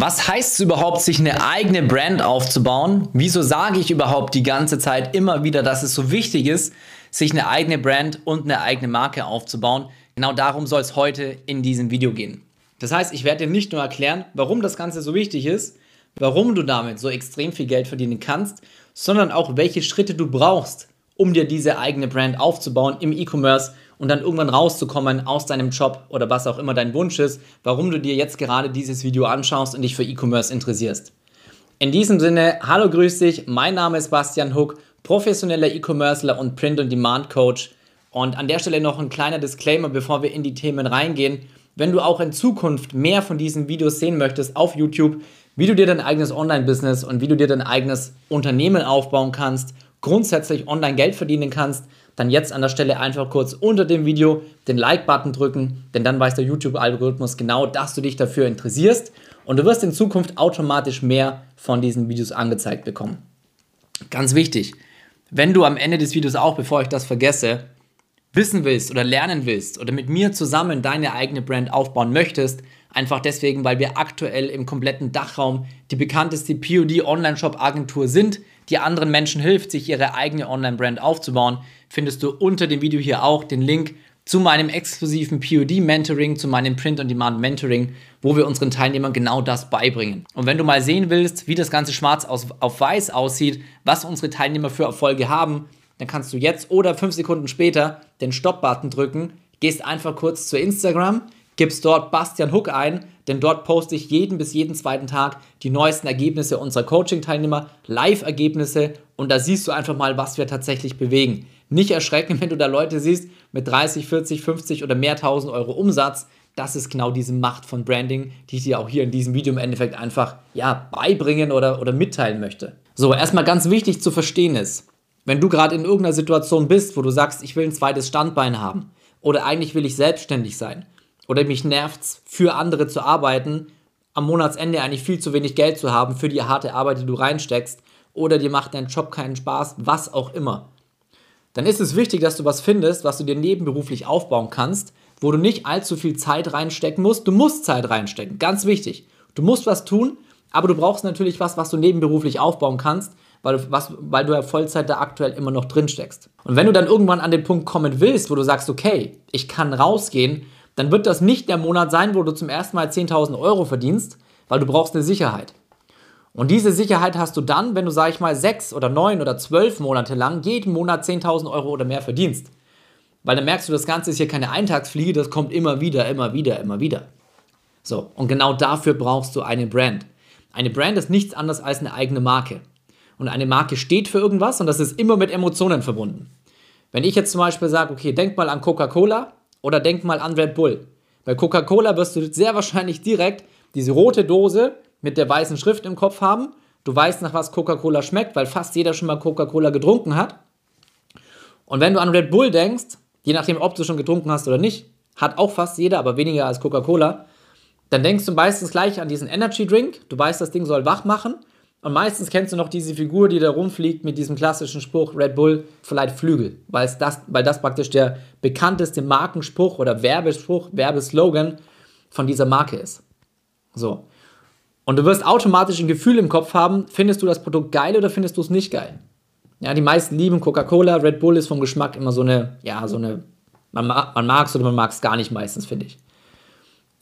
Was heißt es überhaupt, sich eine eigene Brand aufzubauen? Wieso sage ich überhaupt die ganze Zeit immer wieder, dass es so wichtig ist, sich eine eigene Brand und eine eigene Marke aufzubauen? Genau darum soll es heute in diesem Video gehen. Das heißt, ich werde dir nicht nur erklären, warum das Ganze so wichtig ist, warum du damit so extrem viel Geld verdienen kannst, sondern auch welche Schritte du brauchst, um dir diese eigene Brand aufzubauen im E-Commerce und dann irgendwann rauszukommen aus deinem Job oder was auch immer dein Wunsch ist, warum du dir jetzt gerade dieses Video anschaust und dich für E-Commerce interessierst. In diesem Sinne, hallo, grüß dich, mein Name ist Bastian Huck, professioneller E-Commercer und Print-on-Demand-Coach. Und an der Stelle noch ein kleiner Disclaimer, bevor wir in die Themen reingehen. Wenn du auch in Zukunft mehr von diesen Videos sehen möchtest auf YouTube, wie du dir dein eigenes Online-Business und wie du dir dein eigenes Unternehmen aufbauen kannst, grundsätzlich online Geld verdienen kannst, dann jetzt an der Stelle einfach kurz unter dem Video den Like-Button drücken, denn dann weiß der YouTube-Algorithmus genau, dass du dich dafür interessierst und du wirst in Zukunft automatisch mehr von diesen Videos angezeigt bekommen. Ganz wichtig, wenn du am Ende des Videos auch, bevor ich das vergesse, wissen willst oder lernen willst oder mit mir zusammen deine eigene Brand aufbauen möchtest, einfach deswegen, weil wir aktuell im kompletten Dachraum die bekannteste POD Online-Shop Agentur sind, die anderen Menschen hilft, sich ihre eigene Online-Brand aufzubauen, findest du unter dem Video hier auch den Link zu meinem exklusiven POD-Mentoring, zu meinem Print-on-Demand-Mentoring, wo wir unseren Teilnehmern genau das beibringen. Und wenn du mal sehen willst, wie das Ganze schwarz auf weiß aussieht, was unsere Teilnehmer für Erfolge haben, dann kannst du jetzt oder fünf Sekunden später den Stop-Button drücken, gehst einfach kurz zu Instagram, gibst dort Bastian Hook ein, denn dort poste ich jeden bis jeden zweiten Tag die neuesten Ergebnisse unserer Coaching-Teilnehmer, Live-Ergebnisse und da siehst du einfach mal, was wir tatsächlich bewegen. Nicht erschrecken, wenn du da Leute siehst mit 30, 40, 50 oder mehr tausend Euro Umsatz. Das ist genau diese Macht von Branding, die ich dir auch hier in diesem Video im Endeffekt einfach ja, beibringen oder, oder mitteilen möchte. So, erstmal ganz wichtig zu verstehen ist, wenn du gerade in irgendeiner Situation bist, wo du sagst, ich will ein zweites Standbein haben oder eigentlich will ich selbstständig sein oder mich nervt's, für andere zu arbeiten, am Monatsende eigentlich viel zu wenig Geld zu haben für die harte Arbeit, die du reinsteckst, oder dir macht dein Job keinen Spaß, was auch immer. Dann ist es wichtig, dass du was findest, was du dir nebenberuflich aufbauen kannst, wo du nicht allzu viel Zeit reinstecken musst. Du musst Zeit reinstecken, ganz wichtig. Du musst was tun, aber du brauchst natürlich was, was du nebenberuflich aufbauen kannst, weil du, was, weil du ja Vollzeit da aktuell immer noch drin steckst. Und wenn du dann irgendwann an den Punkt kommen willst, wo du sagst, okay, ich kann rausgehen dann wird das nicht der Monat sein, wo du zum ersten Mal 10.000 Euro verdienst, weil du brauchst eine Sicherheit. Und diese Sicherheit hast du dann, wenn du, sag ich mal, sechs oder neun oder zwölf Monate lang jeden Monat 10.000 Euro oder mehr verdienst. Weil dann merkst du, das Ganze ist hier keine Eintagsfliege, das kommt immer wieder, immer wieder, immer wieder. So, und genau dafür brauchst du eine Brand. Eine Brand ist nichts anderes als eine eigene Marke. Und eine Marke steht für irgendwas und das ist immer mit Emotionen verbunden. Wenn ich jetzt zum Beispiel sage, okay, denk mal an Coca-Cola, oder denk mal an Red Bull. Bei Coca-Cola wirst du sehr wahrscheinlich direkt diese rote Dose mit der weißen Schrift im Kopf haben. Du weißt, nach was Coca-Cola schmeckt, weil fast jeder schon mal Coca-Cola getrunken hat. Und wenn du an Red Bull denkst, je nachdem, ob du schon getrunken hast oder nicht, hat auch fast jeder, aber weniger als Coca-Cola, dann denkst du meistens gleich an diesen Energy Drink. Du weißt, das Ding soll wach machen. Und meistens kennst du noch diese Figur, die da rumfliegt mit diesem klassischen Spruch Red Bull vielleicht Flügel, weil, das, weil das praktisch der bekannteste Markenspruch oder Werbespruch, Werbeslogan von dieser Marke ist. So. Und du wirst automatisch ein Gefühl im Kopf haben, findest du das Produkt geil oder findest du es nicht geil? Ja, die meisten lieben Coca-Cola, Red Bull ist vom Geschmack immer so eine, ja, so eine, man, man mag es oder man mag es gar nicht meistens, finde ich.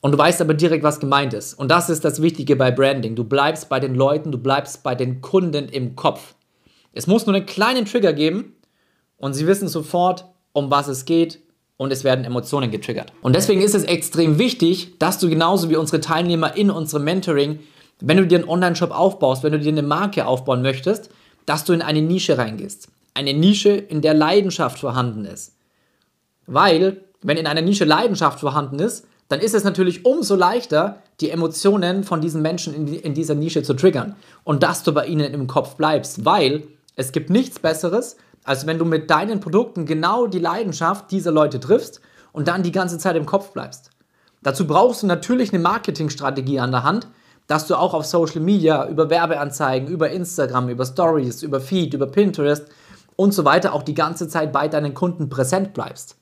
Und du weißt aber direkt, was gemeint ist. Und das ist das Wichtige bei Branding. Du bleibst bei den Leuten, du bleibst bei den Kunden im Kopf. Es muss nur einen kleinen Trigger geben und sie wissen sofort, um was es geht und es werden Emotionen getriggert. Und deswegen ist es extrem wichtig, dass du genauso wie unsere Teilnehmer in unserem Mentoring, wenn du dir einen Online-Shop aufbaust, wenn du dir eine Marke aufbauen möchtest, dass du in eine Nische reingehst. Eine Nische, in der Leidenschaft vorhanden ist. Weil, wenn in einer Nische Leidenschaft vorhanden ist, dann ist es natürlich umso leichter, die Emotionen von diesen Menschen in, in, dieser Nische zu triggern und dass du bei ihnen im Kopf bleibst, weil es gibt nichts Besseres, als wenn du mit deinen Produkten genau die Leidenschaft dieser Leute triffst und dann die ganze Zeit im Kopf bleibst. Dazu brauchst du natürlich eine Marketingstrategie an der Hand, dass du auch auf Social Media, über Werbeanzeigen, über Instagram, über Stories, über Feed, über Pinterest und so weiter auch die ganze Zeit bei deinen Kunden präsent bleibst.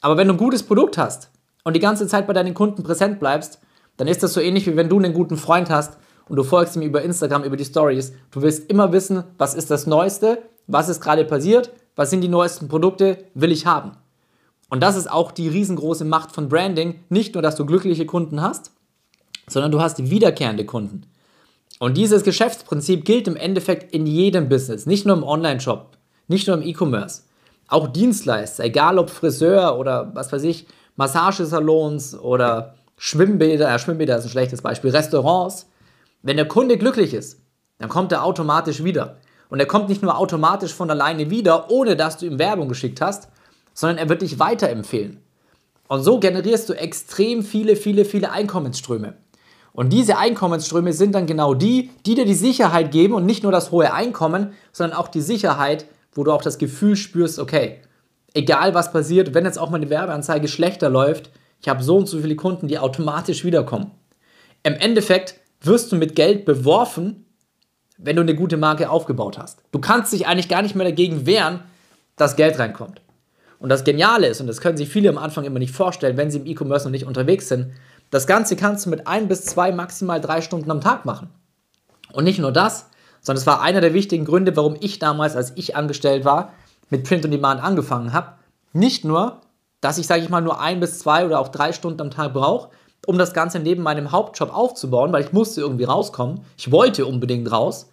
Aber wenn du ein gutes Produkt hast, und die ganze Zeit bei deinen Kunden präsent bleibst, dann ist das so ähnlich wie wenn du einen guten Freund hast und du folgst ihm über Instagram, über die Stories. Du willst immer wissen, was ist das Neueste, was ist gerade passiert, was sind die neuesten Produkte, will ich haben. Und das ist auch die riesengroße Macht von Branding. Nicht nur, dass du glückliche Kunden hast, sondern du hast wiederkehrende Kunden. Und dieses Geschäftsprinzip gilt im Endeffekt in jedem Business, nicht nur im Online-Shop, nicht nur im E-Commerce. Auch Dienstleister, egal ob Friseur oder was weiß ich, Massagesalons oder Schwimmbäder, ja, Schwimmbäder ist ein schlechtes Beispiel, Restaurants. Wenn der Kunde glücklich ist, dann kommt er automatisch wieder. Und er kommt nicht nur automatisch von alleine wieder, ohne dass du ihm Werbung geschickt hast, sondern er wird dich weiterempfehlen. Und so generierst du extrem viele, viele, viele Einkommensströme. Und diese Einkommensströme sind dann genau die, die dir die Sicherheit geben und nicht nur das hohe Einkommen, sondern auch die Sicherheit, wo du auch das Gefühl spürst, okay, egal was passiert, wenn jetzt auch mal eine Werbeanzeige schlechter läuft, ich habe so und so viele Kunden, die automatisch wiederkommen. Im Endeffekt wirst du mit Geld beworfen, wenn du eine gute Marke aufgebaut hast. Du kannst dich eigentlich gar nicht mehr dagegen wehren, dass Geld reinkommt. Und das Geniale ist, und das können sich viele am Anfang immer nicht vorstellen, wenn sie im E-Commerce noch nicht unterwegs sind, das Ganze kannst du mit ein bis zwei, maximal drei Stunden am Tag machen. Und nicht nur das, sondern es war einer der wichtigen Gründe, warum ich damals, als ich angestellt war, mit Print on Demand angefangen habe. Nicht nur, dass ich, sage ich mal, nur ein bis zwei oder auch drei Stunden am Tag brauche, um das Ganze neben meinem Hauptjob aufzubauen, weil ich musste irgendwie rauskommen. Ich wollte unbedingt raus,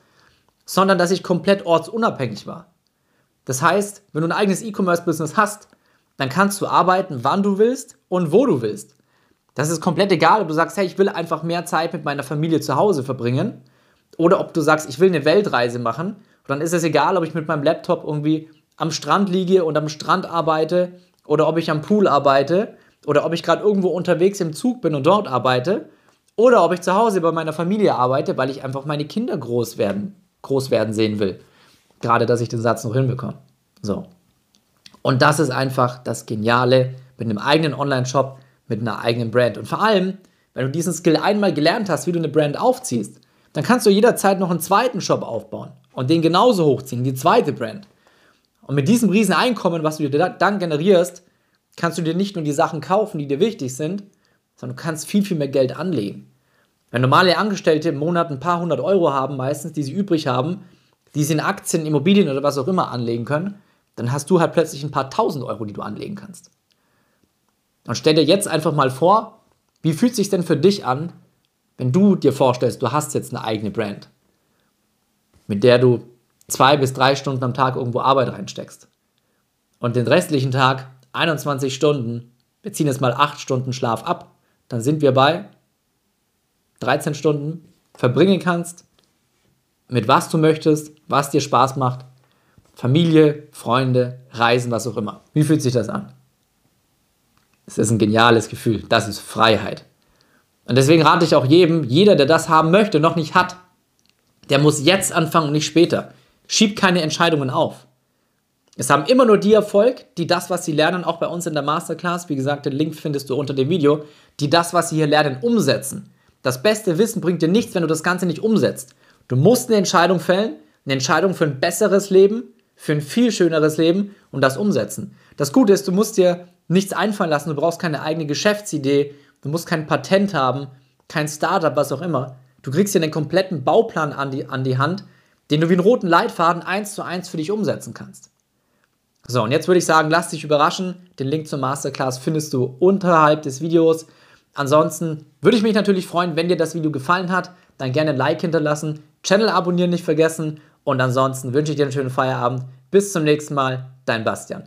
sondern dass ich komplett ortsunabhängig war. Das heißt, wenn du ein eigenes E-Commerce-Business hast, dann kannst du arbeiten, wann du willst und wo du willst. Das ist komplett egal, ob du sagst, hey, ich will einfach mehr Zeit mit meiner Familie zu Hause verbringen oder ob du sagst, ich will eine Weltreise machen. dann ist es egal, ob ich mit meinem Laptop irgendwie am Strand liege und am Strand arbeite oder ob ich am Pool arbeite oder ob ich gerade irgendwo unterwegs im Zug bin und dort arbeite oder ob ich zu Hause bei meiner Familie arbeite, weil ich einfach meine Kinder groß werden, groß werden sehen will. Gerade, dass ich den Satz noch hinbekomme. So. Und das ist einfach das Geniale mit einem eigenen Online-Shop mit einer eigenen Brand. Und vor allem, wenn du diesen Skill einmal gelernt hast, wie du eine Brand aufziehst, dann kannst du jederzeit noch einen zweiten Shop aufbauen und den genauso hochziehen, die zweite Brand. Und mit diesem riesen Einkommen, was du dir dann generierst, kannst du dir nicht nur die Sachen kaufen, die dir wichtig sind, sondern du kannst viel, viel mehr Geld anlegen. Wenn normale Angestellte im Monat ein paar hundert Euro haben, meistens, die sie übrig haben, die sie in Aktien, Immobilien oder was auch immer anlegen können, dann hast du halt plötzlich ein paar tausend Euro, die du anlegen kannst. Und stell dir jetzt einfach mal vor, wie fühlt sich denn für dich an, wenn du dir vorstellst, du hast jetzt eine eigene Brand, mit der du zwei bis drei Stunden am Tag irgendwo Arbeit reinsteckst und den restlichen Tag 21 Stunden, wir ziehen jetzt mal 8 Stunden Schlaf ab, dann sind wir bei 13 Stunden verbringen kannst, mit was du möchtest, was dir Spaß macht, Familie, Freunde, Reisen, was auch immer. Wie fühlt sich das an? Es ist ein geniales Gefühl. Das ist Freiheit. Und deswegen rate ich auch jedem, jeder, der das haben möchte, noch nicht hat, der muss jetzt anfangen und nicht später. Schieb keine Entscheidungen auf. Es haben immer nur die Erfolg, die das, was sie lernen, auch bei uns in der Masterclass, wie gesagt, den Link findest du unter dem Video, die das, was sie hier lernen, umsetzen. Das beste Wissen bringt dir nichts, wenn du das Ganze nicht umsetzt. Du musst eine Entscheidung fällen, eine Entscheidung für ein besseres Leben, für ein viel schöneres Leben und das umsetzen. Das Gute ist, du musst dir nichts einfallen lassen, du brauchst keine eigene Geschäftsidee, du musst kein Patent haben, kein Startup, was auch immer. Du kriegst dir einen kompletten Bauplan an die, an die Hand, den du wie einen roten Leitfaden eins zu eins für dich umsetzen kannst. So, und jetzt würde ich sagen, lass dich überraschen. Den Link zur Masterclass findest du unterhalb des Videos. Ansonsten würde ich mich natürlich freuen, wenn dir das Video gefallen hat, dann gerne ein Like hinterlassen, Channel abonnieren nicht vergessen und ansonsten wünsche ich dir einen schönen Feierabend. Bis zum nächsten Mal, dein Bastian.